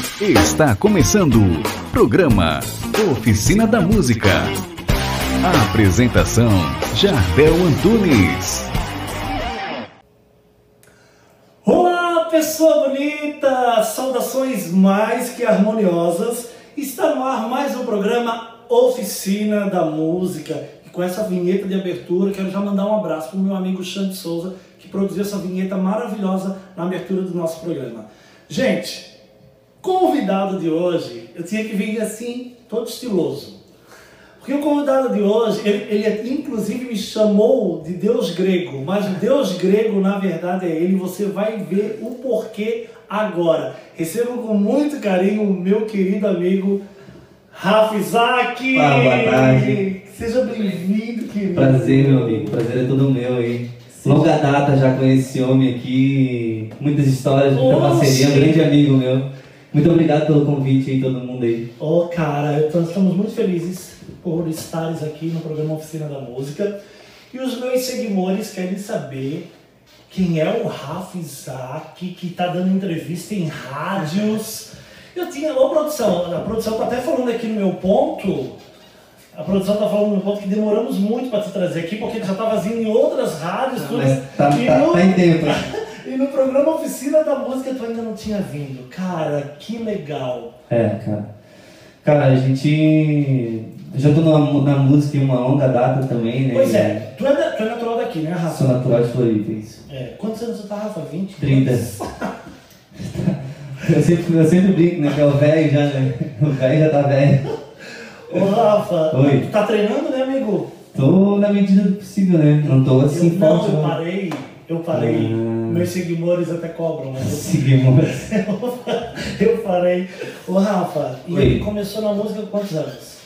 Está começando o programa Oficina da Música. A apresentação Jardel Antunes. Olá, pessoa bonita! Saudações mais que harmoniosas. Está no ar mais um programa Oficina da Música. E com essa vinheta de abertura, quero já mandar um abraço para o meu amigo Xande Souza, que produziu essa vinheta maravilhosa na abertura do nosso programa. Gente, convidado de hoje, eu tinha que vir assim, todo estiloso. Porque o convidado de hoje, ele, ele inclusive me chamou de Deus grego, mas o Deus grego na verdade é ele, você vai ver o porquê agora. Recebo com muito carinho o meu querido amigo Rafa Isaac. Boa tarde. Seja bem-vindo, querido. Prazer, meu amigo. Prazer é todo meu aí. Longa data já conheci esse homem aqui, muitas histórias, muita Oxi. parceria, um grande amigo meu. Muito obrigado pelo convite aí, todo mundo aí. Ô, cara, nós estamos muito felizes por estares aqui no programa Oficina da Música. E os meus seguidores querem saber quem é o Rafa Isaac, que está dando entrevista em rádios. Eu tinha, ô produção, a produção tá até falando aqui no meu ponto. A produção tá falando no meu ponto que demoramos muito para te trazer aqui, porque ele já estava vindo em outras rádios. tudo. Mas tá, E tá, no- tá em tempo. E no programa Oficina da Música tu ainda não tinha vindo. Cara, que legal. É, cara. Cara, a gente. eu Já tô na, na música em uma longa data também, né? Pois é, tu é, da- tu é natural daqui, né, Rafa? Sou natural de Floripa, isso. É. Quantos anos você tá, Rafa? 20? 30. Eu sempre, eu sempre brinco, né? Que é o velho já, né? O velho já tá velho. Ô, Rafa, Oi. tu tá treinando, né, amigo? Tô na medida do possível, né? Não tô assim eu, não, forte, eu não. parei, eu parei. Ah. Meus seguidores até cobram, mas Seguimos. eu, parei. Ô, Rafa, e Oi. ele começou na música quantos anos?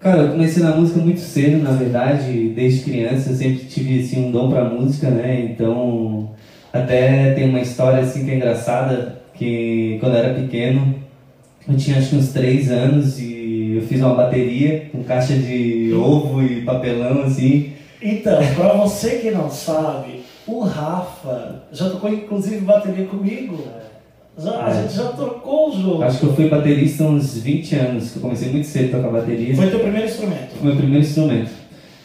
Cara, eu comecei na música muito cedo, na verdade, desde criança eu sempre tive assim um dom pra música, né? Então, até tem uma história assim que é engraçada, que quando eu era pequeno, eu tinha acho que uns 3 anos e eu fiz uma bateria com caixa de ovo e papelão assim. Então, pra você que não sabe, o Rafa já tocou inclusive bateria comigo. Já, a Ah, é. gente já trocou o jogo. Acho que eu fui baterista há uns 20 anos, que eu comecei muito cedo a tocar bateria. Foi teu primeiro instrumento. Foi meu primeiro instrumento.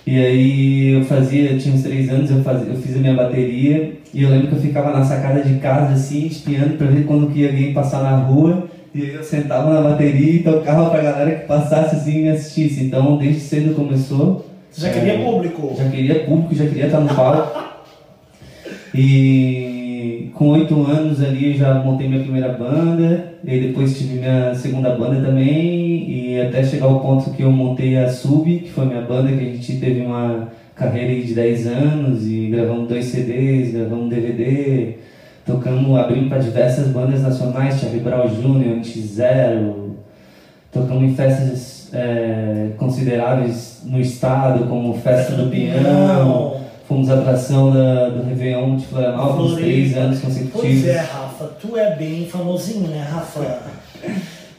E aí eu fazia, eu tinha uns três anos, eu, fazia, eu fiz a minha bateria e eu lembro que eu ficava na sacada de casa assim, espiando pra ver quando que ia alguém passar na rua. E aí eu sentava na bateria e tocava pra galera que passasse assim e me assistisse. Então desde cedo começou. Você já queria É, público? Já queria público, já queria estar no palco. E com oito anos ali já montei minha primeira banda, e depois tive minha segunda banda também, e até chegar ao ponto que eu montei a Sub, que foi minha banda, que a gente teve uma carreira de 10 anos, e gravamos dois CDs, gravamos um DVD, tocamos, abrimos para diversas bandas nacionais, Charlie Brown Jr., NX0, tocamos em festas é, consideráveis no estado, como Festa do Pinhão, Fomos atração da, do Réveillon de Florianópolis, três anos Pois consecutivos. é, Rafa, tu é bem famosinho, né, Rafa?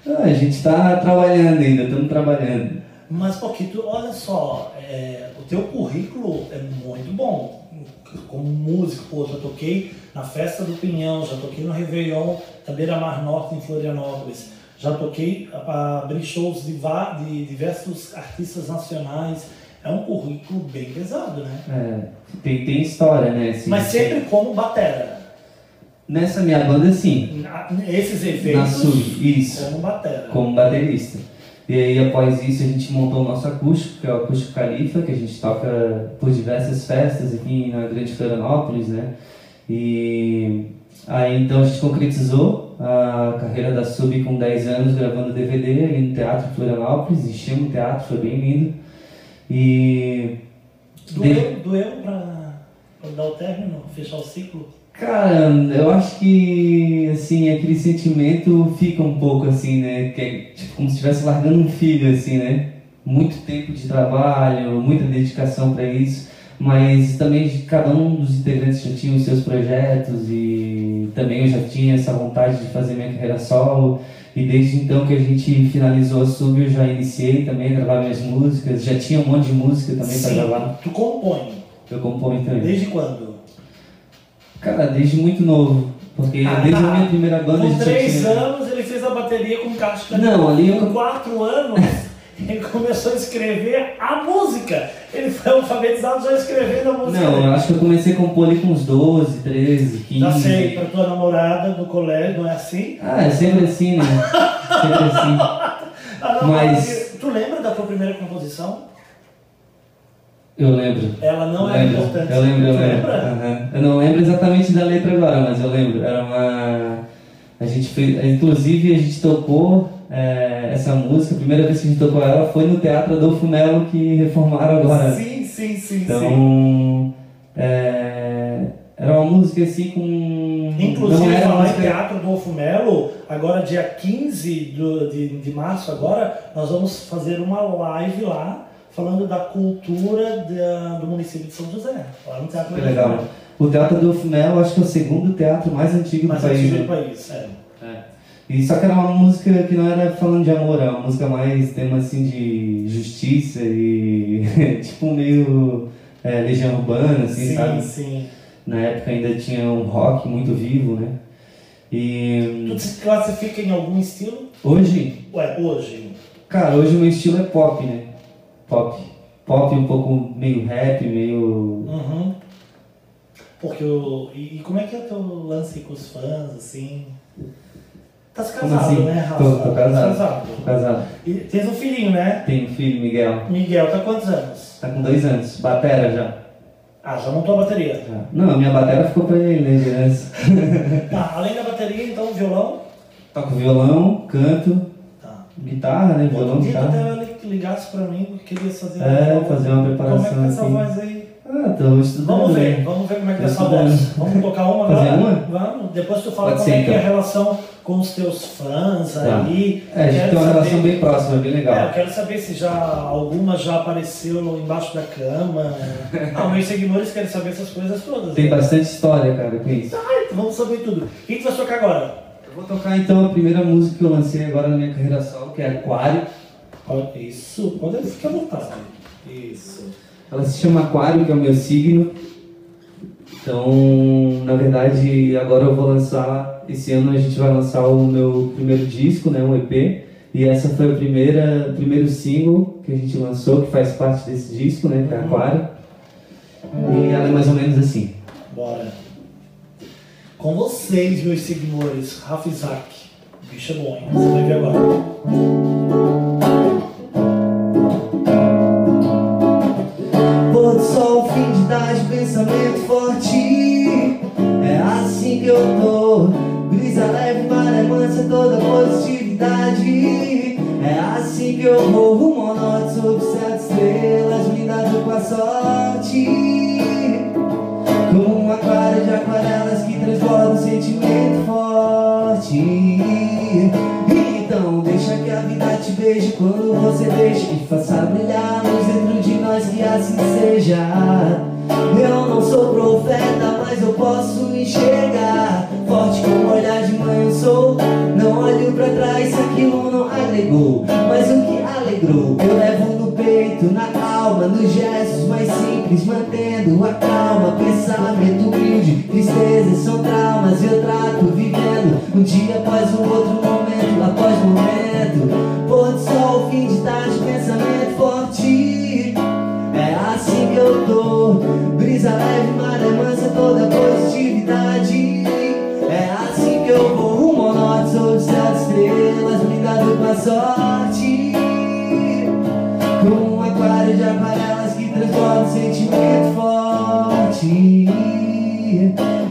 Ah, a gente está trabalhando ainda, estamos trabalhando. Mas porque tu, olha só, é, o teu currículo é muito bom. Como músico, pô, já toquei na Festa do Pinhão, já toquei no Réveillon da Beira Mar Norte em Florianópolis, já toquei para abrir shows de, de diversos artistas nacionais. É um currículo bem pesado, né? É, tem, tem história, né? assim, Mas sempre como batera. Nessa minha banda, sim, Na- Esses na eventos Sub, isso, como batera. como baterista. E aí, após isso, a gente montou o nosso acústico, que é o Acústico Califa, que a gente toca por diversas festas aqui na Grande Florianópolis, né? E aí, então, a gente concretizou a carreira da Sub com 10 anos, gravando DVD ali no Teatro Florianópolis, enchemos o teatro, foi bem lindo. E Doeu, doeu pra, pra dar o término, fechar o ciclo? Cara, eu acho que, assim, aquele sentimento fica um pouco assim, né? Que é tipo, como se estivesse largando um filho, assim, né? Muito tempo de trabalho, muita dedicação para isso, mas também cada um dos integrantes já tinha os seus projetos e também eu já tinha essa vontade de fazer minha carreira solo. E desde então que a gente finalizou a Sub, eu já iniciei também a gravar minhas músicas, já tinha um monte de música também para gravar. tu compõe. Eu componho também. Desde quando? Cara, desde muito novo. Porque Ah, desde tá. a minha primeira banda a Com três tinha... anos ele fez a bateria com caixa de Não, ali eu- Com quatro anos ele começou a escrever a música. Ele foi alfabetizado já escrevendo a música. Não, eu acho que eu comecei a compor ali com uns 12, 13, 15. Já sei, pra tua namorada do colégio, não é assim? Ah, é sempre assim, né? sempre assim. Mas- Tu lembra da tua primeira composição? Eu lembro. Ela não eu era lembro, importante. Eu lembro, eu lembro. Aham. Eu não lembro exatamente da letra agora, mas eu lembro. Era uma. A gente fez. Inclusive a gente tocou é, essa música, a primeira vez que a gente tocou ela foi no Teatro Adolfo Melo que reformaram agora. Sim, sim, sim, sim. Então. é, era uma música assim com. Inclusive, falar música... em Teatro Adolfo Melo, agora dia 15 do, de, de março, agora, nós vamos fazer uma live lá, falando da cultura da- do município de São José, lá no Teatro Adolfo legal. Melo. O Teatro Adolfo Melo acho que é o segundo teatro mais antigo Mais do país. antigo né? do país, é. E só que era uma música que não era falando de amor, era uma música mais tema assim de justiça e tipo meio é, legião urbana, assim, Sim, sabe? sim. Na época ainda tinha um rock muito vivo, né? Tu E se classifica em algum estilo? hoje, Ué, hoje. cara, hoje o meu estilo é pop, né? Pop. Pop um pouco meio rap, meio. Uhum. Porque o. E, e como é que é o teu lance com os fãs, assim? Tá se casado, assim? né, Rafa? Tô- tô casado. Tá casado. Tô casado. E tens um filhinho, né? Tem um filho, Miguel. Miguel, tá quantos anos? Tá com dois anos. Batera já. Ah, já montou a bateria. já. Não, a minha batera ficou pra ele, né, herança. Tá, além da bateria, então, violão? Toco violão, canto, Tá. guitarra, né? Violão, dia tu guitarra. até ligasse pra mim, queria fazer É, voz. fazer uma Como é preparação que tá essa assim. voz aí? Ah, tô estudando. Vamos ver, né? vamos ver como é que tá Tô essa voz. Vamos tocar uma Fazer agora? uma? Vamos. Depois tu fala Pode como ser, é que é a então. relação com os teus fãs Tá. aí. É, a gente tem uma saber- relação bem próxima, bem É, eu legal. quero saber se já alguma já apareceu embaixo da cama. ah, meus seguidores querem saber essas coisas todas. Tem né? bastante história, cara, com isso. Ah, então vamos saber tudo. O que tu vai tocar agora? Eu vou tocar então a primeira música que eu lancei agora na minha carreira solo, que é Aquário. Isso, pode ficar à vontade. Isso. Ela se chama Aquário, que é o meu signo. Então, na verdade, agora eu vou lançar. Esse ano a gente vai lançar o meu primeiro disco, né, um EP. E essa foi a primeira, o primeiro single que a gente lançou, que faz parte desse disco, né, que é Aquário. E ela é mais ou menos assim. Bora. Com vocês, meus seguidores, Rafa Isaac. Bicho é bom, hein? Você vai ver agora. Que ao norte, sob sete estrelas, blindado com a sorte. Como um aquário de aquarelas que transborda um sentimento forte. Então deixa que a vida te beije quando você deixa e faça brilhar luz dentro de nós que assim seja. Eu não sou profeta, mas eu posso enxergar. Forte como olhar de mãe eu sou. Na alma, nos gestos mais simples, mantendo a calma. Pensamento humilde, tristezas são traumas. Eu trato vivendo um dia após o outro, momento após momento. Pôr do sol, fim de tarde, pensamento forte. É assim que eu tô Brisa leve, maré mansa, toda positividade É assim que eu vou rumo ao norte Sob sete estrelas, blindado com a sorte um sentimento forte?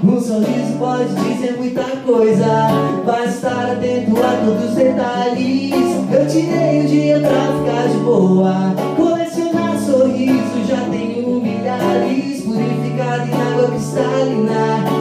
Um sorriso pode dizer muita coisa. Basta estar atento a todos os detalhes. Eu tirei o dia pra ficar de boa. Colecionar sorrisos, já tenho milhares. Purificado em água cristalina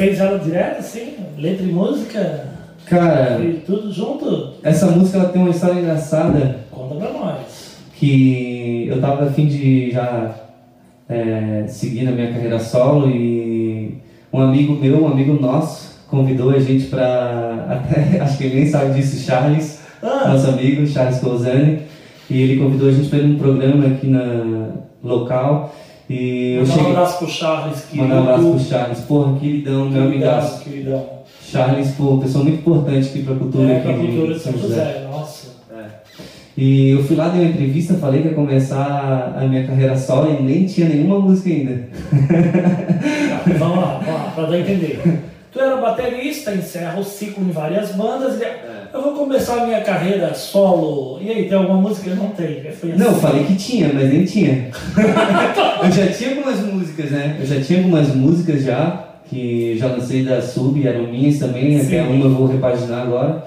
fez ela direto, assim? Letra e música? Cara, E tudo junto? essa música ela tem uma história engraçada Conta pra nós. que eu tava a fim de já é, seguir na minha carreira solo e um amigo meu, um amigo nosso, convidou a gente pra. Até, acho que ele nem sabe disso, Charles, Ah, nosso amigo, Charles Cousani, e ele convidou a gente para ir num programa aqui na local. E eu mandar um cheguei. abraço pro Charles, que Mandar um abraço pro Charles. Porra, queridão, meu amigaço. Queridão. Charles, pô, pessoa muito importante aqui pra cultura É, aqui pra cultura de São José, nossa. E eu fui lá, dei uma entrevista, falei que ia começar a minha carreira solo e nem tinha nenhuma música ainda. Tá, vamos lá, vamos lá, pra dar a entender. Tu era baterista, encerra o ciclo em várias bandas. e Eu vou começar a minha carreira solo. E aí, tem alguma música? Não tem. Não, eu assim. falei que tinha, mas nem tinha. eu já tinha algumas músicas, né? Eu já tinha algumas músicas já, que já lancei da Sub, eram minhas também, Sim. até uma eu vou repaginar agora.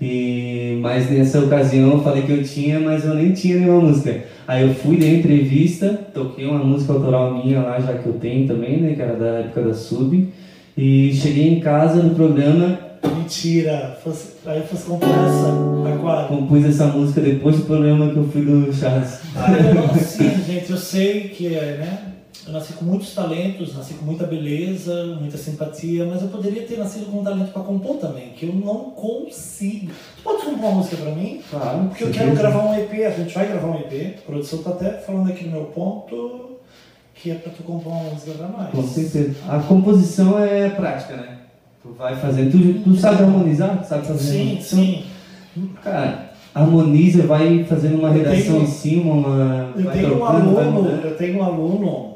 E, mas nessa ocasião eu falei que eu tinha, mas eu nem tinha nenhuma música. Aí eu fui, dei entrevista, toquei uma música autoral minha lá, já que eu tenho também, né? Que era da época da Sub. E cheguei em casa no programa, Mentira. Fosse, aí fosse comprar essa aquário. compus essa música depois do programa que eu fui do Charles. Ah, eu não assim, gente. Eu sei que é, né? Eu nasci com muitos talentos, nasci com muita beleza, muita simpatia, mas eu poderia ter nascido com um talento para compor também, que eu não consigo. Tu pode compor uma música para mim? Claro. Porque eu quero gravar um EP, a gente vai gravar um EP. A produção tá até falando aqui no meu ponto que é pra tu compor uma música pra nós. Com certeza. A composição é prática, né? Vai fazendo. Tu, tu sabe harmonizar? Tu sabe fazer Sim, sim. Cara, harmoniza, vai fazendo uma redação tenho- em cima, uma. Eu tenho um aluno, eu tenho um aluno,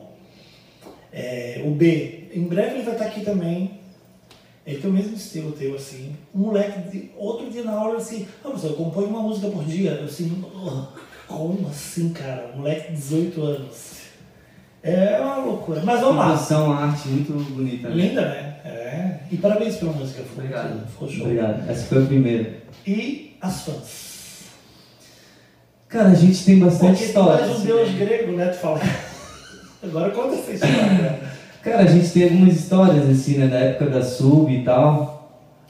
é, o B. Em breve ele vai estar aqui também. Ele tem o mesmo estilo teu, assim. Um moleque, de, outro dia na aula, assim, ah, professor, eu componho uma música por dia. Eu assim, "Oh, como assim, cara? Um moleque de 18 anos. É uma loucura. Mas vamos lá. Composição, arte muito bonita. Né? Linda, né? É. E parabéns pela música. Ficou, Obrigado. ficou show. Obrigado. Essa foi a primeira. E as fãs. Cara, a gente tem bastante Porque história. és um assim, deus né? grego, né? Tu fala. Agora conta essa história. Cara, a gente tem algumas histórias assim, né, da época da sub e tal.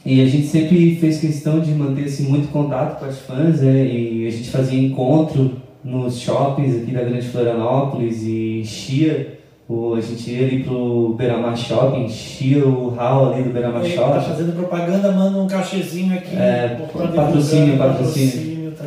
E a gente sempre fez questão de manter assim, muito contato com as fãs, né? E a gente fazia encontro nos shoppings aqui da Grande Florianópolis e enchia. O, a gente ia ali pro Beira-Mar Shopping, enchia o hall ali do Beira-Mar Ele tá Shopping. fazendo propaganda, manda um cachezinho aqui. É, patrocínio, patrocínio. patrocínio, tá.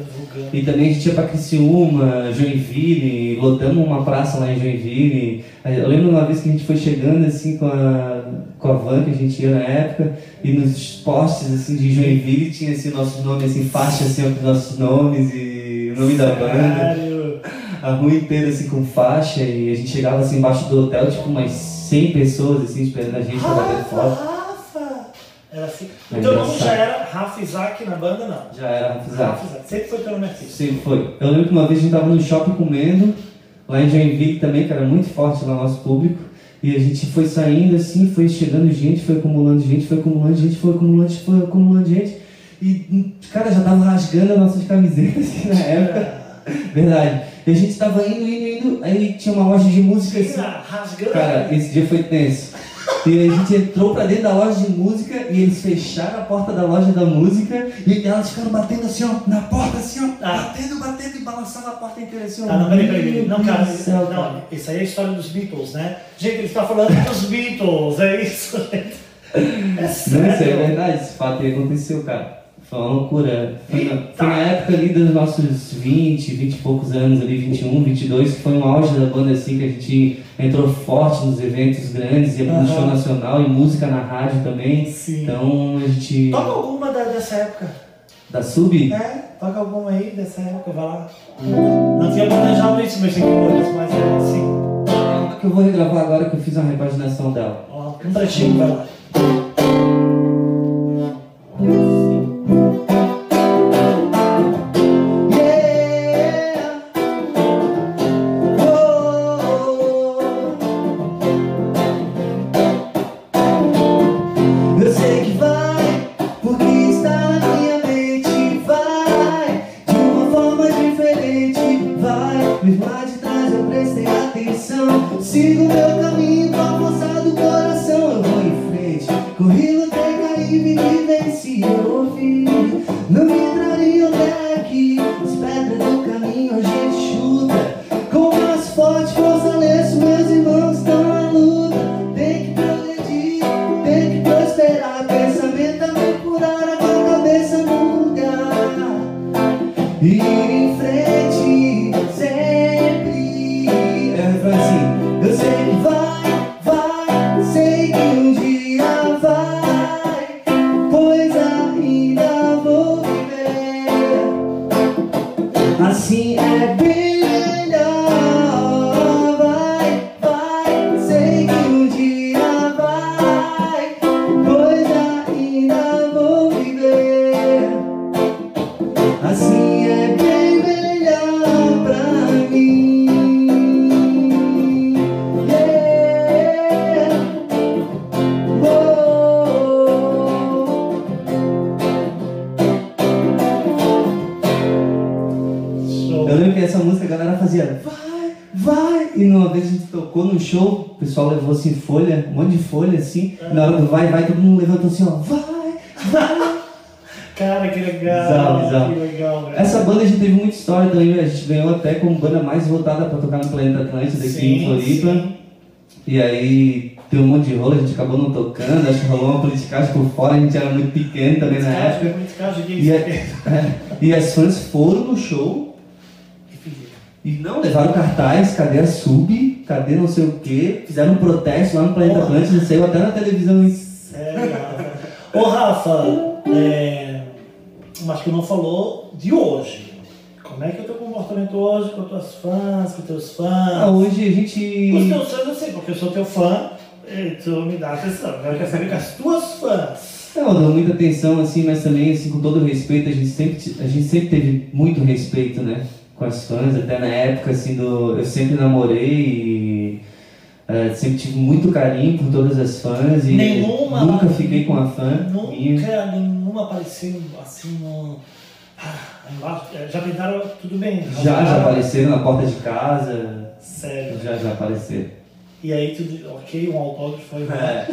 E também a gente ia pra Criciúma, Joinville, lotamos uma praça lá em Joinville. Eu lembro uma vez que a gente foi chegando assim com a, com a van que a gente ia na época, e nos postes assim de Joinville tinha assim nossos nomes, assim, faixa assim com os nossos nomes e o nome da banda. A rua inteira assim com faixa, e a gente chegava assim embaixo do hotel, tipo umas 100 pessoas assim esperando a gente pra bater foto. Rafa, Rafa! Era assim. É O teu nome engraçado. já era Rafa Isaac na banda, não? Já era Rafizar. Rafa Isaac. Sempre foi teu nome artístico. Sempre foi. Eu lembro que uma vez a gente tava no shopping comendo, lá em Joinville também, que era muito forte lá no nosso público. E a gente foi saindo assim, foi chegando gente, foi acumulando gente, foi acumulando gente, foi acumulando gente, foi acumulando gente. E, cara, já tava rasgando as nossas camisetas assim, na época. Verdade. E a gente tava indo, indo, indo, aí tinha uma loja de música assim. Sim, rasgando. Cara, esse dia foi tenso. E a gente entrou pra dentro da loja de música e eles fecharam a porta da loja da música e elas ficaram batendo assim, ó, na porta assim, ó, Ah. batendo, batendo e balançando a porta inteira assim, ó. Ah, não, peraí, peraí, Não, cara, céu, não, cara. isso aí é a história dos Beatles, né? Gente, ele está falando dos Beatles, é isso, gente. É Não, isso é sério. verdade, esse fato aí aconteceu, cara. Foi uma loucura. Foi na, foi na época ali dos nossos 20, 20 e poucos anos, ali, 21, 22, que foi um auge da banda assim, que a gente entrou forte nos eventos grandes, ia pro Aham. show nacional e música na rádio também. Sim. Então a gente. Toca alguma da- dessa época. Da Sub? É, toca alguma aí dessa época, vai lá. Não tinha planejado isso, mexer com olhos, mas é assim. Que eu vou regravar agora que eu fiz uma repaginação dela. Ó, um trechinho, vai lá. Floripa. E aí deu um monte de rolo, a gente acabou não tocando, acho que rolou uma politicagem por fora, a gente era muito pequeno também na época. E, isso a- é- e as fãs foram no show e não levaram cartaz, cadê a sub, cadê não sei o que, fizeram um protesto lá no Planeta Porra. Atlântico, saiu até na televisão. Sério, Rafa. Ô Rafa, é, acho que não falou de hoje. Como é que é o teu comportamento hoje com as tuas fãs, com os teus Ah, fãs? hoje a gente. Os teus fãs eu sei, porque eu sou teu fã, e tu me dá atenção. Eu quero saber com as tuas fãs. Não, eu dou muita atenção, assim, mas também, assim, com todo o respeito, a gente sempre, a gente sempre teve muito respeito, né? Com as fãs, até na época, assim, do... Eu sempre namorei e... eh, sempre tive muito carinho por todas as fãs e Nenhuma- nunca fiquei com a fã minha. Nunca nenhuma apareceu assim no. Ah. É, Já tentaram tudo bem? Já, já apareceram na porta de casa, Sério. já, já apareceram. E aí tudo, ok, um autógrafo foi. É.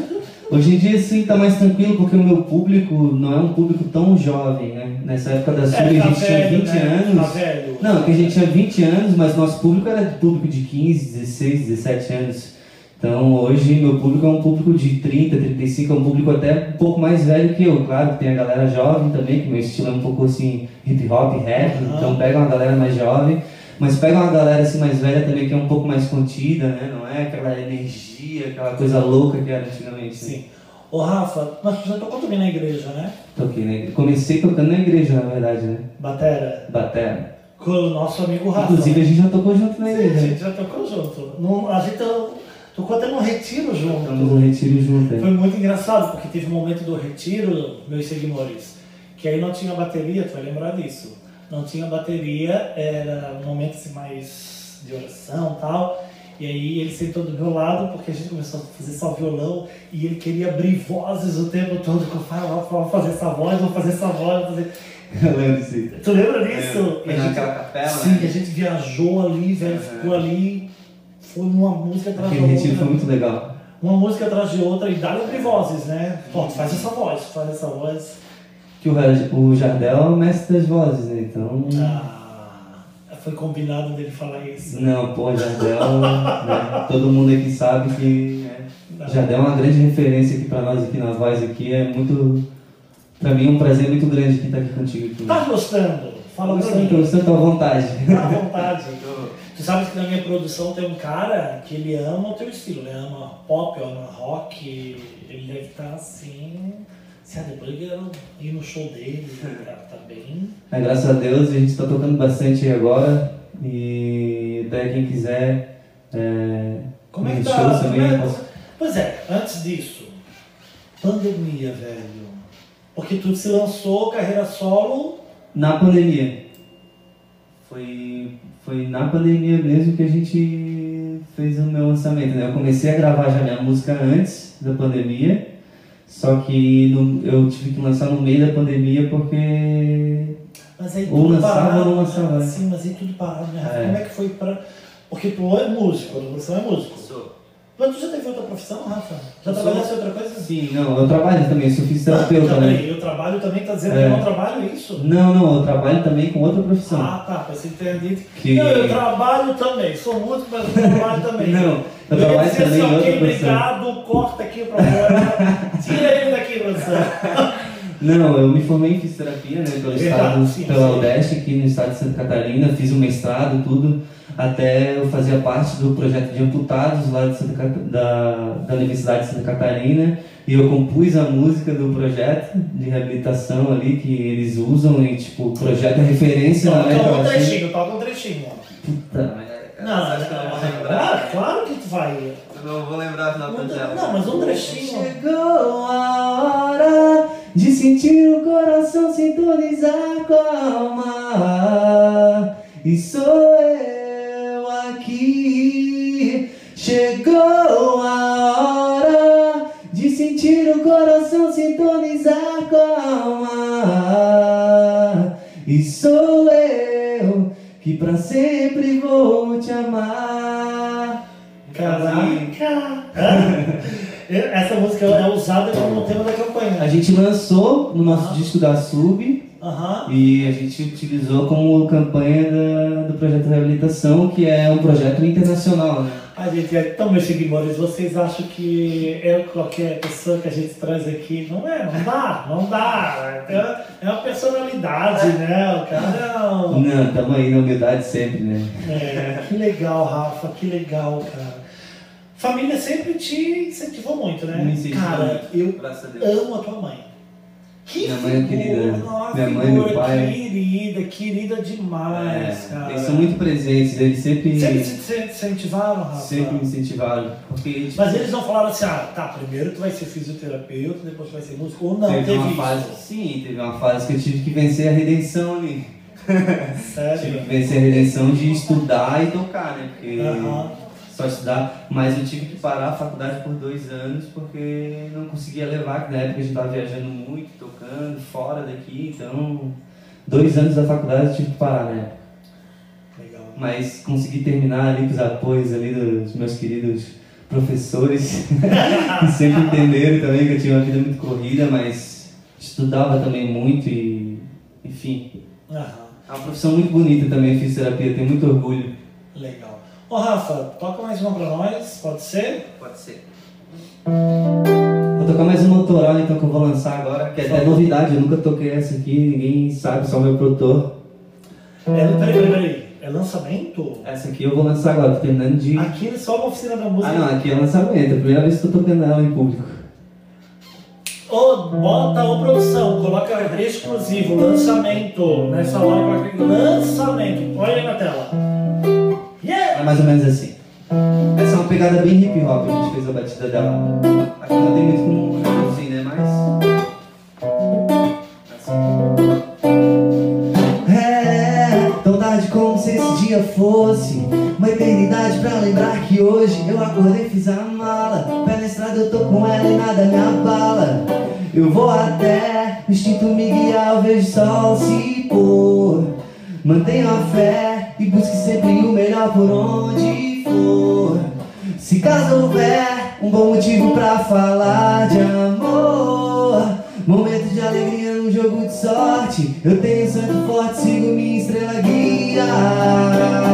Hoje em dia, sim, tá mais tranquilo, porque o meu público não é um público tão jovem, né? Nessa época da Sul, a tá gente tinha velho, 20 né? anos. Tá velho. Não, que a gente tinha 20 anos, mas nosso público era público de 15, 16, 17 anos. Então hoje meu público é um público de 30, 35, é um público até um pouco mais velho que eu. Claro tem a galera jovem também, que meu estilo é um pouco assim hip hop, rap, Aham. então pega uma galera mais jovem. Mas pega uma galera assim mais velha também que é um pouco mais contida, né? Não é aquela energia, aquela coisa louca que era antigamente. né? Sim. Ô Rafa, mas já tocou também na igreja, né? Toquei na igreja. Comecei tocando na igreja, na verdade, né? Batera. Batera. Com o nosso amigo Rafa. Inclusive a gente já tocou junto na Sim, a igreja. né? gente já tocou junto. Num- a gente tocou até num retiro junto. Estamos no retiro junto. Foi muito engraçado, porque teve um momento do retiro, meus seguidores, que aí não tinha bateria, tu vai lembrar disso. Não tinha bateria, era um momento assim, mais de oração e tal. E aí ele sentou do meu lado, porque a gente começou a fazer só violão, e ele queria abrir vozes o tempo todo, que eu falava, vou fazer essa voz, vou fazer essa voz, vou fazer... Eu lembro disso. Tu lembra disso? E a gente- naquela capela, Sim, né? que a gente viajou ali, velho, Uhum. ficou ali, foi uma música atrás Aquele retiro outra foi muito legal. uma música atrás de outra e dá-lhe abrir vozes, né? Pô, tu faz essa voz, faz essa voz. Que o, o Jardel é o mestre das vozes, né? Então. Ah, foi combinado dele falar isso. Não, pô, Jardel. né? Todo mundo aqui sabe que. né? Jardel é uma grande referência aqui pra nós aqui na voz aqui. É muito. Pra mim é um prazer muito grande estar aqui contigo. Aqui. Tá gostando? Fala pra Gostando, tô mim. gostando à vontade. Tá à vontade. Tu sabes que na minha produção tem um cara que ele ama o teu estilo, ele ama pop, ama rock, ele deve estar assim. Se a quero ir no show dele, tá, tá bem. Mas, graças a Deus a gente está tocando bastante aí agora. E até quem quiser. É, Como é que tá? shows também, é- posso- Pois é, antes disso, pandemia, velho. Porque tu se lançou carreira solo. Na pandemia. Foi, foi na pandemia mesmo que a gente fez o meu lançamento, né? Eu comecei a gravar já minha música antes da pandemia, só que no- eu tive que lançar no meio da pandemia porque... Mas aí Ou lançava parado. ou não lançava, né? né? Sim, mas aí tudo parado, né? É. Como é que foi pra. Porque tu é músico, você é músico. Mas tu já teve outra profissão, Rafa? Já trabalhaste em outra coisa? Sim, não, eu trabalho também, sou Ah, fisioterapeuta, né? peraí, eu trabalho também, tá dizendo É. que eu não trabalho, é isso? Não, não, eu trabalho também com outra profissão. Ah, tá, tenha dito. Que- Não, eu trabalho também, sou músico, mas eu trabalho também. Não, eu ia trabalho dizer também em assim, outra profissão. obrigado, corta aqui pra fora. Tira ele daqui, produção. Não, eu me formei em fisioterapia, né, pelo estado, sim, pela sim. UDESC aqui no estado de Santa Catarina, fiz o mestrado, tudo, até eu fazia parte do projeto de amputados lá de Santa da, da Universidade de Santa Catarina, e eu compus a música do projeto de reabilitação ali, que eles usam, e tipo, o projeto é referência na Toca um América Latina. trechinho, toca um trechinho. Puta, Não, você acha que eu não vou não, lembrar? claro, claro que tu vai. Eu não vou lembrar Não, dela. não, mas um trechinho. Chegou a hora de sentir o coração sintonizar com a alma. E sou eu aqui. Chegou a hora de sentir o coração sintonizar com a alma. E sou eu que pra sempre vou te amar. Caraca! Essa música é usada como tema da A campanha. gente lançou no nosso disco da Sub e a gente utilizou como campanha da- do projeto Reabilitação, que é um projeto internacional, né? A gente é tão meus seguidores, vocês acham que é qualquer pessoa que a gente traz aqui? Não é, não dá, não dá. É, é uma personalidade, né? O cara é um- Não, estamos aí na humildade sempre, né? É, que legal, Rafa, que legal, cara. Família sempre te incentivou muito, né? Cara, eu amo a tua mãe. Que Minha mãe é figura, querida. nossa, Minha mãe figura meu pai. Querida, querida demais, É, cara. eles são muito presentes, eles sempre, Sempre te incentivaram, Rafa? sempre me incentivaram. Porque tipo, Mas eles não falaram assim, ah, tá, primeiro tu vai ser fisioterapeuta, depois tu vai ser músico, ou não, teve, teve, uma isso. fase. Sim, teve uma fase que eu tive que vencer a redenção ali. Tive Sério? que vencer a redenção de estudar e tocar, né? Porque. Só estudar, mas eu tive que parar a faculdade por dois anos porque não conseguia levar, que na época a gente estava viajando muito, tocando, fora daqui, então dois anos da faculdade eu tive que parar, né? Legal. Mas consegui terminar ali com os apoios ali dos meus queridos professores, que sempre entenderam também que eu tinha uma vida muito corrida, mas estudava também muito e, enfim, Aham. é uma profissão muito bonita também, fisioterapia, tenho muito orgulho. Legal. Ô Rafa, toca mais uma pra nós, pode ser? Pode ser. Vou tocar mais uma autoral então que eu vou lançar agora, que é até novidade, eu nunca toquei essa aqui, ninguém sabe, só meu produtor. É, peraí, peraí, peraí. É lançamento? Essa aqui eu vou lançar agora, tô terminando de. Aqui é só uma oficina da música. Ah não, aqui é lançamento, é a primeira vez que eu tô tocando ela em público. Ô, bota ô produção, coloca exclusivo, lançamento. Nessa hora lançamento. Olha aí na tela. É mais ou menos assim. Essa é uma pegada bem hip hop, a gente fez a batida dela. Aqui não tem muito como reproduzir, né? Mas. Assim. É, tão tarde como se esse dia fosse Uma eternidade pra lembrar que hoje Eu acordei, fiz a mala Pé na estrada eu tô com ela e nada me abala Eu vou até o instinto me guiar Eu vejo o sol se pôr Mantenha a fé e busque sempre o melhor por onde for. Se caso houver um bom motivo pra falar de amor Momento de alegria num jogo de sorte. Eu tenho santo forte, sigo minha estrela guia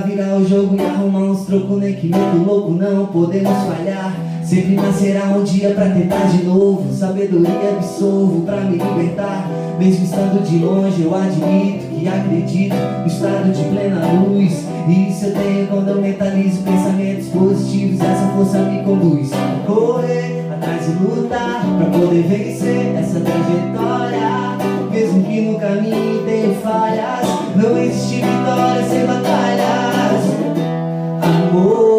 virar o jogo e arrumar uns trocos, nem que medo louco não podemos falhar. Sempre nascerá um dia pra tentar de novo. Sabedoria absolvo pra me libertar. Mesmo estando de longe, eu admito que acredito no estado de plena luz. E isso eu tenho quando eu mentalizo pensamentos positivos. Essa força me conduz. correr atrás e lutar pra poder vencer essa trajetória. Mesmo que no caminho tenha falhas, não existe vitória sem batalhas. Amor,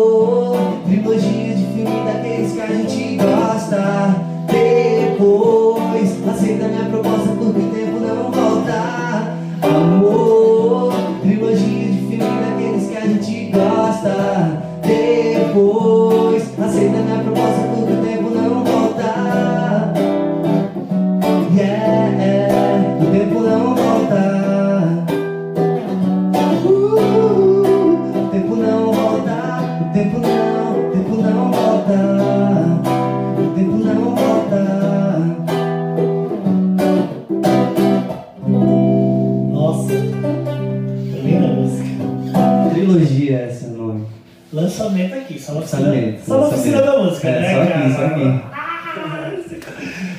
Trilogia é esse nome. Lançamento aqui, só na oficina, Lançamento, só na oficina da música, É, né? só aqui, cara? só aqui.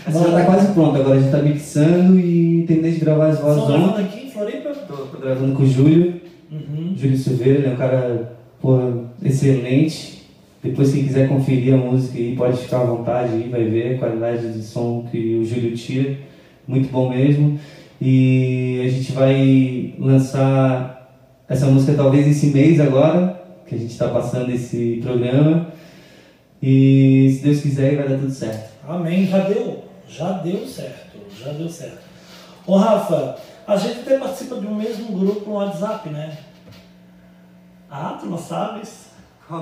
Essa já tá quase pronta, agora a gente tá mixando e terminei de gravar as vozes Só gravando ontem. aqui em Floripa? Tô, tô gravando com o Júlio. Uhum. Júlio Silveira, ele é um cara excelente. Depois, quem quiser conferir a música aí, pode ficar à vontade aí, vai ver a qualidade de som que o Júlio tira. Muito bom mesmo. E a gente vai lançar essa música talvez esse mês agora, que a gente está passando esse programa. E se Deus quiser, vai dar tudo certo. Amém, já deu. Já deu certo, já deu certo. Ô Rafa, a gente até participa de um mesmo grupo no WhatsApp, né? Ah, tu não sabes?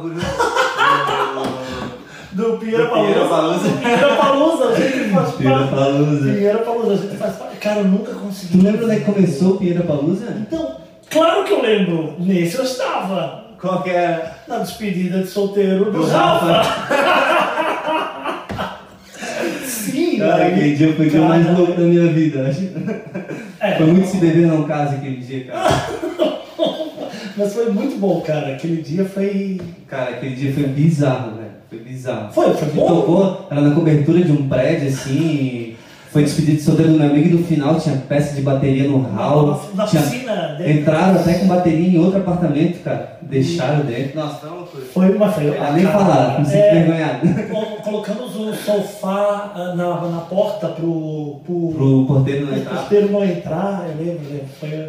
Do Pinheira Do Pinheira Palusa. Pinheira Palusa, a gente faz Pinheira parte. Palusa. Pinheira Palusa, a gente faz parte. Cara, eu nunca consegui. Tu lembra onde é que começou o Pinheira Palusa? Então, claro que eu lembro. Nesse eu estava. Qual que era? Na despedida de solteiro do, Do Rafa. Sim, Cara, daí- aquele dia foi o dia mais louco da minha vida. acho. É, Foi muito se beber não casa aquele dia, cara. Mas foi muito bom, cara. Aquele dia foi. Cara, aquele dia foi bizarro, velho. Foi bizarro. Foi, foi bom. tocou, era na cobertura de um prédio, assim, foi despedido de solteiro do meu amigo e no final tinha peça de bateria no hall. Na, na tinha- piscina dele. Entraram até com bateria em outro apartamento, cara. Deixaram dentro. Nossa, foi uma loucura. Foi uma feia. Ah, nem falar, me sinto É, envergonhado. col- colocamos o sofá ah, na, na porta pro, pro, Pro porteiro não pro entrar. porteiro não entrar. Eu lembro, lembro. Foi,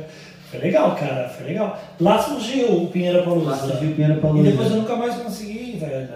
foi legal, cara. Foi legal. Lá surgiu o Pinheira Palusa. Lá surgiu o Pinheira E Palusa. depois eu nunca mais consegui, velho.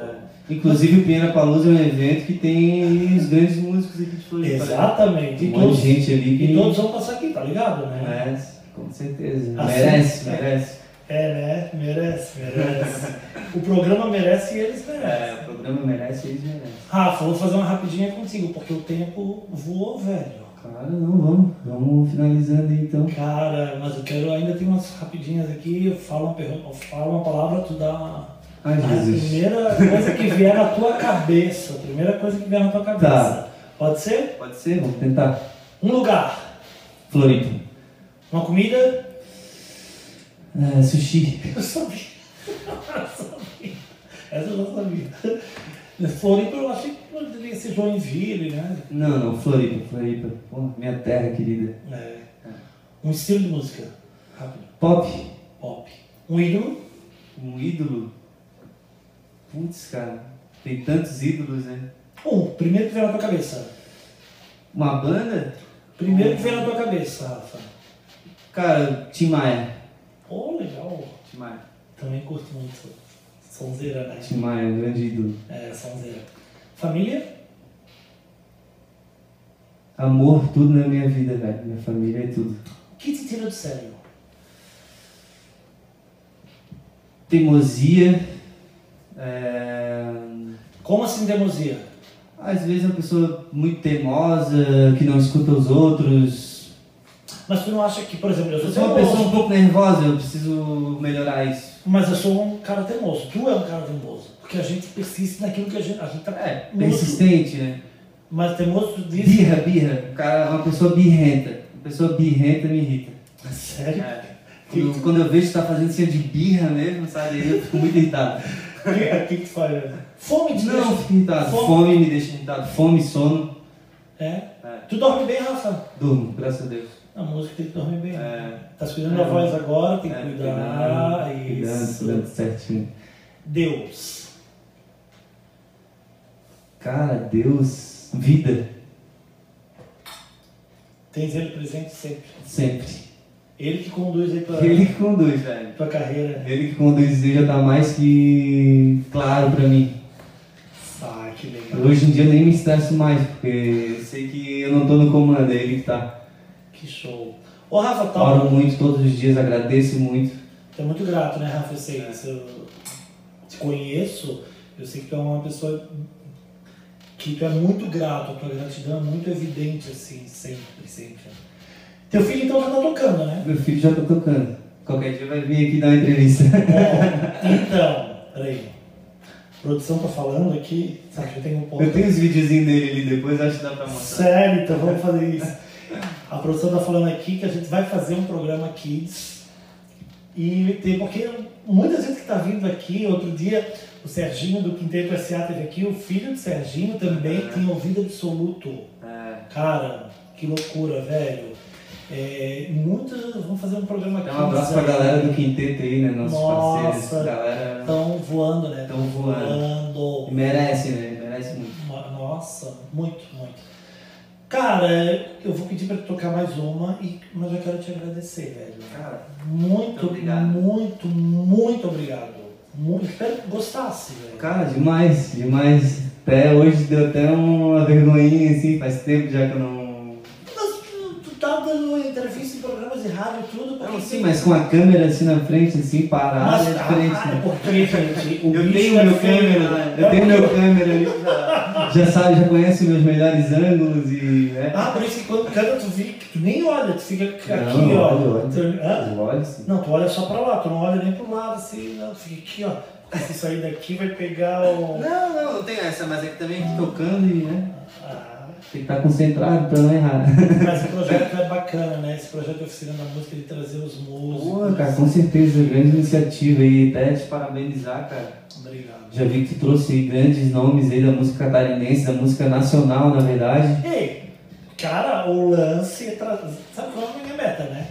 Inclusive o Pinheira Palusa é um evento que tem os grandes músicos aqui de Floripa. Exatamente. Um E monte de gente ali que e todos vão passar aqui, tá ligado, né? merece, com certeza. Assim, merece, merece. É, né? Merece, merece. o programa merece e eles merecem. É, o programa merece, eles merecem. Rafa, vou fazer uma rapidinha contigo, porque o tempo voou, velho. Claro, não, vamos. Vamos finalizando aí então. Cara, mas eu quero, ainda tem umas rapidinhas aqui, eu falo uma, pergunta, eu falo uma palavra, tu dá uma... Ai, a primeira coisa que vier na tua cabeça, a primeira coisa que vier na tua cabeça. Tá. Pode ser? Pode ser? Vamos tentar. Um lugar, Floripa. uma comida, É, sushi. eu sabia. Eu sabia. Essa eu já sabia. Floripa eu achei que poderia ser Joinville, né? Não, não, Floripa, Floripa. Pô, minha terra querida. É. Um estilo de música, rápido, Pop. pop. Um ídolo, Um ídolo. Putz, cara. Tem tantos ídolos, né? um, primeiro que vem na tua cabeça. Uma banda? Primeiro que vem na tua cabeça, Rafa. Cara, Tim Maia. Oh, legal. Tim Maia. Também curto muito. Sonzeira, né? Tim Maia, um grande ídolo. É, sonzeira. Família? Amor, tudo na minha vida, velho. Minha família é tudo. O que te tira do sério? Teimosia. É... Como assim teimosia? Às vezes é uma pessoa muito teimosa, que não escuta os outros. Mas tu não acha que, por exemplo, eu sou Eu sou uma teimoso, pessoa um pouco nervosa, eu preciso melhorar isso. mas eu sou um cara teimoso. Tu é um cara teimoso. Porque a gente persiste naquilo que a gente, a gente tá... É, persistente, né? Mas teimoso, tu diz... Birra, birra. O cara é uma pessoa birrenta. Uma pessoa birrenta me irrita. Sério? É. Quando, quando eu vejo que tá fazendo cena de birra mesmo, sabe? Eu fico muito irritado. O que, que que tu faz? Fome te Não, deixa... irritado. Fome. Fome me deixa irritado. Fome, sono. É? É. Tu dorme bem, Rafa? Durmo, graças a Deus. A música tem que dormir bem. É. Tá cuidando É. da voz agora, tem que É, cuidar. cuidando, cuidando, Isso. cuidando certinho. Deus. Cara, Deus, vida, Tens ele presente sempre. sempre. Ele que conduz aí tua, Ele que conduz, velho. tua carreira. Ele que conduz e já tá mais que claro pra mim. Ah, que legal. Hoje em dia eu nem me estresso mais, porque eu sei que eu não tô no comando, é ele que tá. Que show. Ô, Rafa, tá. Oro muito todos os dias, agradeço muito. Tu é muito grato, né, Rafa? Eu sei, se eu te conheço, eu sei que tu é uma pessoa que tu é muito grato, a tua gratidão é muito evidente, assim, sempre, sempre. Teu filho então já tá tocando, né? Meu filho já tá tocando. Qualquer dia vai vir aqui dar uma entrevista. Então, peraí. A produção tá falando aqui, sabe que eu tenho um ponto. Eu tenho os videozinhos dele ali depois, acho que dá pra mostrar. Sério, então vamos fazer isso. A produção tá falando aqui que a gente vai fazer um programa Kids. E tem, porque muita gente que tá vindo aqui, outro dia o Serginho do Quinteto SA teve aqui, o filho do Serginho também É. tem ouvido absoluto. É, Cara, que loucura, velho. É, muitos vamos fazer um programa dá Kids. um abraço pra galera do quinteto aí, né? Nossos Nossa. parceiros. Galera Estão voando, né? Tão voando. voando. merece, né? Merece muito. No- Nossa, muito, muito. Cara, eu vou pedir pra tocar mais uma, e, mas eu quero te agradecer, velho. Cara, Muito, Obrigado. muito, muito obrigado. Muito, espero que gostasse, velho. cara, demais, demais. Até hoje deu até uma vergonhinha, assim, faz tempo já que eu não. Mas tu, tu tá dando entrevista em e tudo, Não, sim, mas com a câmera assim na frente, assim, parada, Mas, é diferente. ah, né? porque, gente, o Eu bicho tenho é meu câmera, né? eu tenho meu câmera ali, já, já sabe, já conhece meus melhores ângulos e. né? Ah, por isso que quando canta tu, fica, tu nem olha, tu fica aqui, Não, ó. olha, olha. Tu- olho sim. Não, tu olha só pra lá, tu não olha nem pro lado assim, não, tu fica aqui, ó. Se sair daqui vai pegar o. Não, não, não tem essa, mas é que também tocando e, né? Ah, Tem que estar concentrado pra não errar. mas o projeto é bacana, né? Esse projeto Oficina da Música de trazer os músicos. Pô, cara, com certeza, grande iniciativa aí, até te parabenizar, cara. Obrigado. Já vi que tu trouxe aí grandes nomes aí da música catarinense, da música nacional, na verdade. Ei, cara, o lance é tra... Sabe qual é a minha meta, né?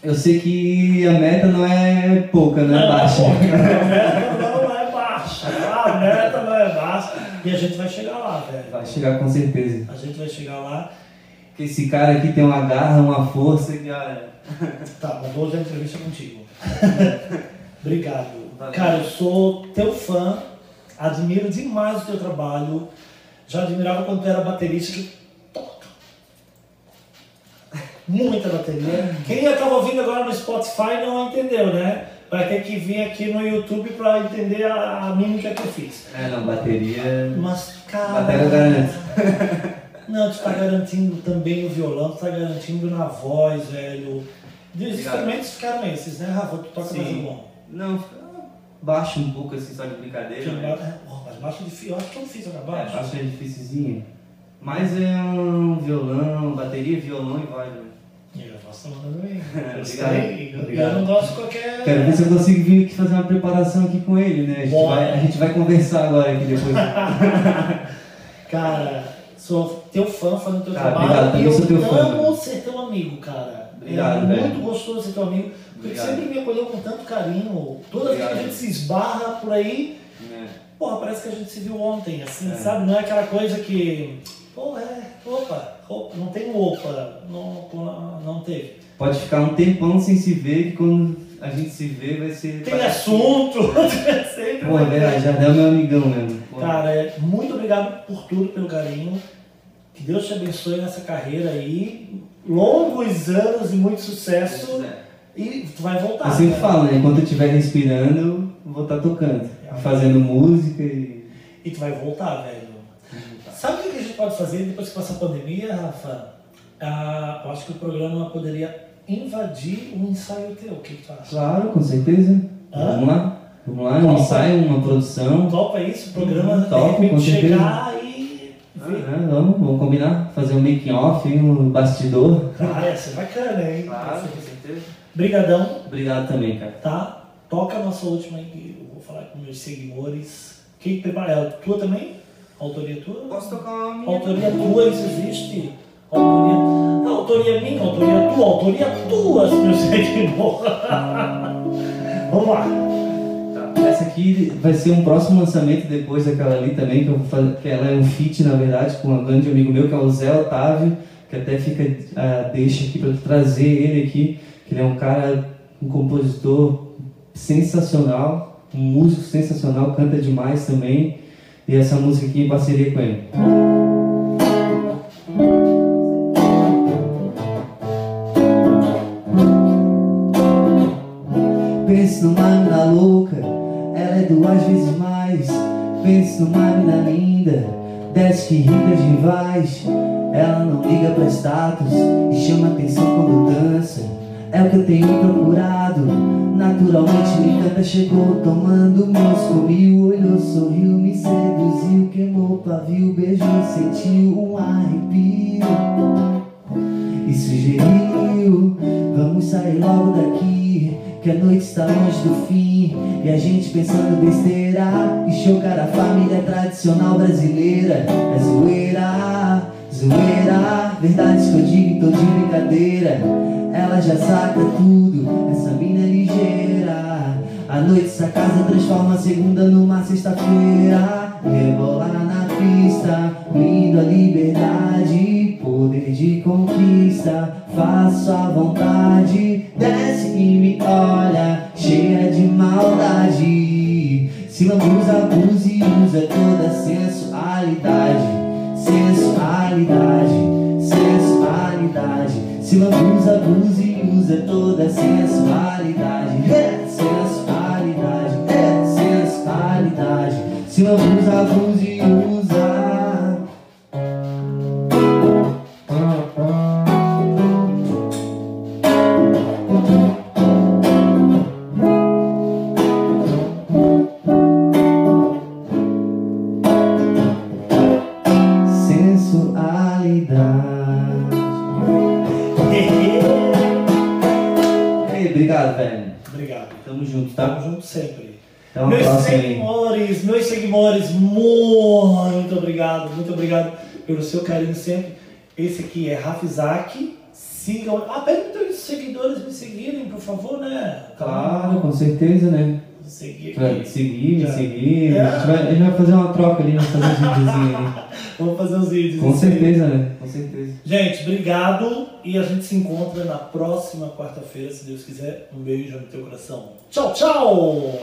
Eu sei que a meta não é pouca, né? Não, Baixa. pô, A meta não é baixa. A meta não é baixa. E a gente vai chegar lá, velho. Vai chegar com certeza. A gente vai chegar lá. Porque esse cara aqui tem uma garra, uma força que, olha. Tá, mas hoje a entrevista contigo. Obrigado. Valeu. Cara, eu sou teu fã, admiro demais o teu trabalho. Já admirava quando tu era baterista que toca. Muita bateria. Quem estava ouvindo agora no Spotify não entendeu, né? Vai ter que vir aqui no YouTube para entender a, a mímica que eu fiz. É, não, bateria. Mas, cara. Bateria eu garanto. Não, tu tá garantindo também no violão, tu tá garantindo na voz, velho. Os instrumentos ficaram esses, né, Rafa? Tu toca mais um bom. Não, baixo um pouco assim, só de brincadeira. Que Né? ba- é, oh, mas baixo é difícil, eu acho tão difícil tocar É, baixo. baixo é dificilzinho. Mas é um violão, bateria, violão e voz, né? A voz tá mandando bem. Obrigado. Eu- Obrigado. Eu não gosto de qualquer. Quero ver se eu consigo vir aqui fazer uma preparação aqui com ele, né? A gente, Bora. vai, a gente vai conversar agora aqui depois. Cara, sou teu fã, fã do teu Cara, trabalho. obrigado, eu sou teu amo ser teu amigo, cara. Obrigado, é velho. muito gostoso ser teu amigo. Porque Obrigado. sempre me acolheu com tanto carinho. Toda vez que a gente se esbarra por aí, É. Porra, parece que a gente se viu ontem, assim, É. sabe? Não é aquela coisa que. Pô, é, opa, opa, não tem um opa, não, não teve. Pode ficar um tempão sem se ver, que quando a gente se vê vai ser. Tem parece- assunto, sempre. Pô, é verdade, Jardel é meu amigão mesmo. Pô. Cara, é, muito obrigado por tudo, pelo carinho. Que Deus te abençoe nessa carreira aí. Longos anos e muito sucesso. É. E tu vai voltar. Eu sempre cara. falo, né? Enquanto eu estiver respirando, eu vou estar tocando. Fazendo música e. E tu vai voltar, velho. Sabe o que a gente pode fazer depois que passar a pandemia, Rafa? Ah, eu acho que o programa poderia invadir um ensaio teu. O que, que tu acha? Claro, com certeza. Hã? Vamos lá. Vamos lá, um Topa. ensaio, uma produção. Topa isso? O programa Top, de com certeza. chegar e ver. Ah, vamos, vamos combinar. Fazer um making off, um bastidor. Ah, ia ser bacana, hein? certeza. Brigadão, Obrigado também, cara. tá? Toca a nossa última aí, que eu vou falar com meus seguidores. Quem prepara? É a tua também? Autoria tua? Posso tocar uma minha? Autoria tua, isso existe? Autoria. Não, autoria minha, autoria tua, autoria tua, meus seguidores. Vamos lá. Tá. essa aqui vai ser um próximo lançamento depois daquela ali também, que, eu vou fazer, que ela é um feat, na verdade, com um grande amigo meu, que é o Zé Otávio, que até fica uh, deixa aqui para trazer ele aqui, que ele é um cara, um compositor sensacional, um músico sensacional, canta demais também, e essa música aqui em parceria com ele. Pense numa mina louca, ela é duas vezes mais. Pense numa mina linda, desce que rica de rivais. Ela não liga pra status e chama atenção quando dança. É o que eu tenho procurado. Naturalmente me canta, chegou tomando meus comiu, olhou, sorriu, me seduziu, queimou pavio, beijou, sentiu um arrepio. E sugeriu: Vamos sair logo daqui. Que a noite está longe do fim. E a gente pensando besteira E chocar a família tradicional brasileira. É zoeira, zoeira Verdades que eu digo em de brincadeira. Ela já saca tudo Essa A noite essa casa transforma a segunda numa sexta-feira. Rebola na pista Lindo a liberdade Poder de conquista Faço a vontade. Desce e me olha Cheia de maldade. Se lambuza, abuse e usa toda sensualidade. Sensualidade Sensualidade. Se lambuza, abuse e usa toda Sensualidade lambuza, abuse e usa Esse aqui é Rafizak. Sigam. Ah, pede para os seguidores me seguirem, por favor, né? Claro, com certeza, né? Seguir aqui. seguir, me seguir. É. A, gente vai, a gente vai fazer uma troca ali, vamos fazer um videozinho ali. Vamos fazer os vídeos. Com aí. certeza, né? Com certeza. Gente, obrigado e a gente se encontra na próxima quarta-feira, se Deus quiser. Um beijo no teu coração. Tchau, tchau!